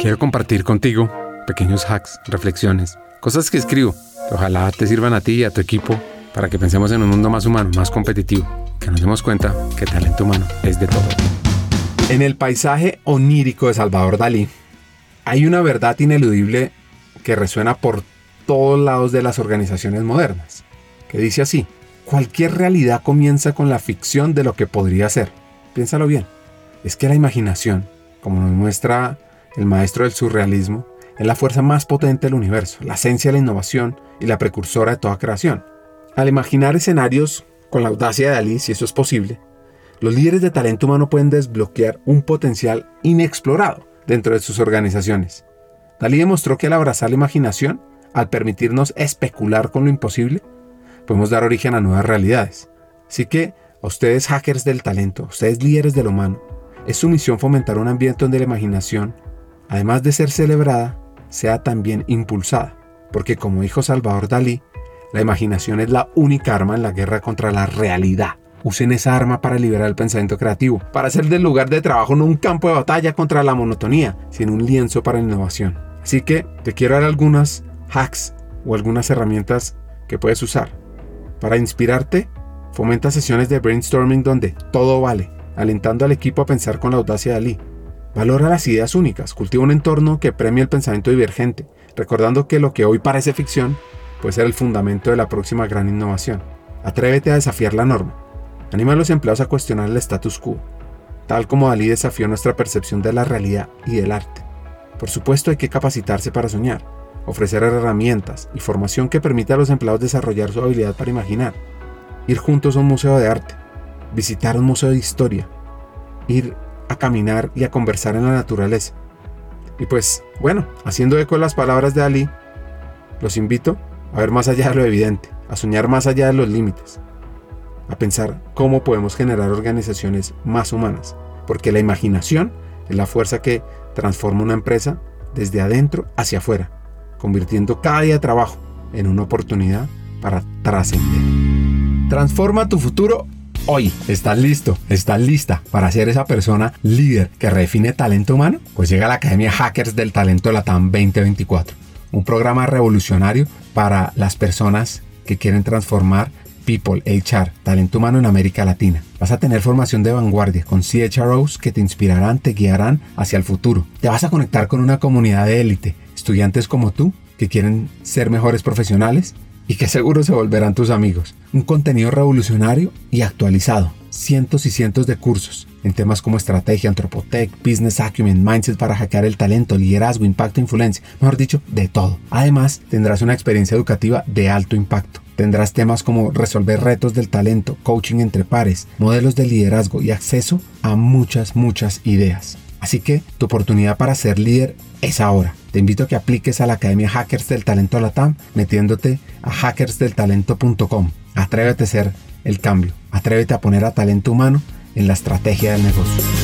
Quiero compartir contigo pequeños hacks, reflexiones, cosas que escribo que ojalá te sirvan a ti y a tu equipo para que pensemos en un mundo más humano, más competitivo, que nos demos cuenta que talento humano es de todo. En el paisaje onírico de Salvador Dalí hay una verdad ineludible que resuena por todos lados de las organizaciones modernas, que dice así, cualquier realidad comienza con la ficción de lo que podría ser. Piénsalo bien, es que la imaginación, como nos muestra el maestro del surrealismo, es la fuerza más potente del universo, la esencia de la innovación y la precursora de toda creación. Al imaginar escenarios con la audacia de Dalí, si eso es posible, los líderes de talento humano pueden desbloquear un potencial inexplorado dentro de sus organizaciones. Dalí demostró que al abrazar la imaginación, al permitirnos especular con lo imposible, podemos dar origen a nuevas realidades. Así que ustedes hackers del talento, ustedes líderes del humano, es su misión fomentar un ambiente donde la imaginación, además de ser celebrada, sea también impulsada. Porque como dijo Salvador Dalí, la imaginación es la única arma en la guerra contra la realidad. Usen esa arma para liberar el pensamiento creativo, para hacer del lugar de trabajo no un campo de batalla contra la monotonía, sino un lienzo para la innovación. Así que te quiero dar algunas hacks o algunas herramientas que puedes usar. Para inspirarte, fomenta sesiones de brainstorming donde todo vale, alentando al equipo a pensar con la audacia de Ali. Valora las ideas únicas, cultiva un entorno que premie el pensamiento divergente, recordando que lo que hoy parece ficción puede ser el fundamento de la próxima gran innovación. Atrévete a desafiar la norma. Anima a los empleados a cuestionar el status quo, tal como Dalí desafió nuestra percepción de la realidad y del arte. Por supuesto hay que capacitarse para soñar, ofrecer herramientas y formación que permita a los empleados desarrollar su habilidad para imaginar, ir juntos a un museo de arte, visitar un museo de historia, ir a caminar y a conversar en la naturaleza. Y pues, bueno, haciendo eco de las palabras de Ali, los invito a ver más allá de lo evidente, a soñar más allá de los límites, a pensar cómo podemos generar organizaciones más humanas, porque la imaginación es la fuerza que transforma una empresa desde adentro hacia afuera, convirtiendo cada día de trabajo en una oportunidad para trascender. Transforma tu futuro hoy. ¿Estás listo? ¿Estás lista para ser esa persona líder que redefine talento humano? Pues llega a la Academia Hackers del Talento de la TAM 2024, un programa revolucionario para las personas que quieren transformar People, HR, talento humano en América Latina. Vas a tener formación de vanguardia con CHROs que te inspirarán, te guiarán hacia el futuro. Te vas a conectar con una comunidad de élite, estudiantes como tú que quieren ser mejores profesionales y que seguro se volverán tus amigos. Un contenido revolucionario y actualizado. Cientos y cientos de cursos en temas como estrategia, antropotech, business acumen, mindset para hackear el talento, liderazgo, impacto, influencia, mejor dicho, de todo. Además, tendrás una experiencia educativa de alto impacto Tendrás temas como resolver retos del talento, coaching entre pares, modelos de liderazgo y acceso a muchas, muchas ideas. Así que tu oportunidad para ser líder es ahora. Te invito a que apliques a la Academia Hackers del Talento Latam metiéndote a hackersdeltalento.com. Atrévete a ser el cambio. Atrévete a poner a talento humano en la estrategia del negocio.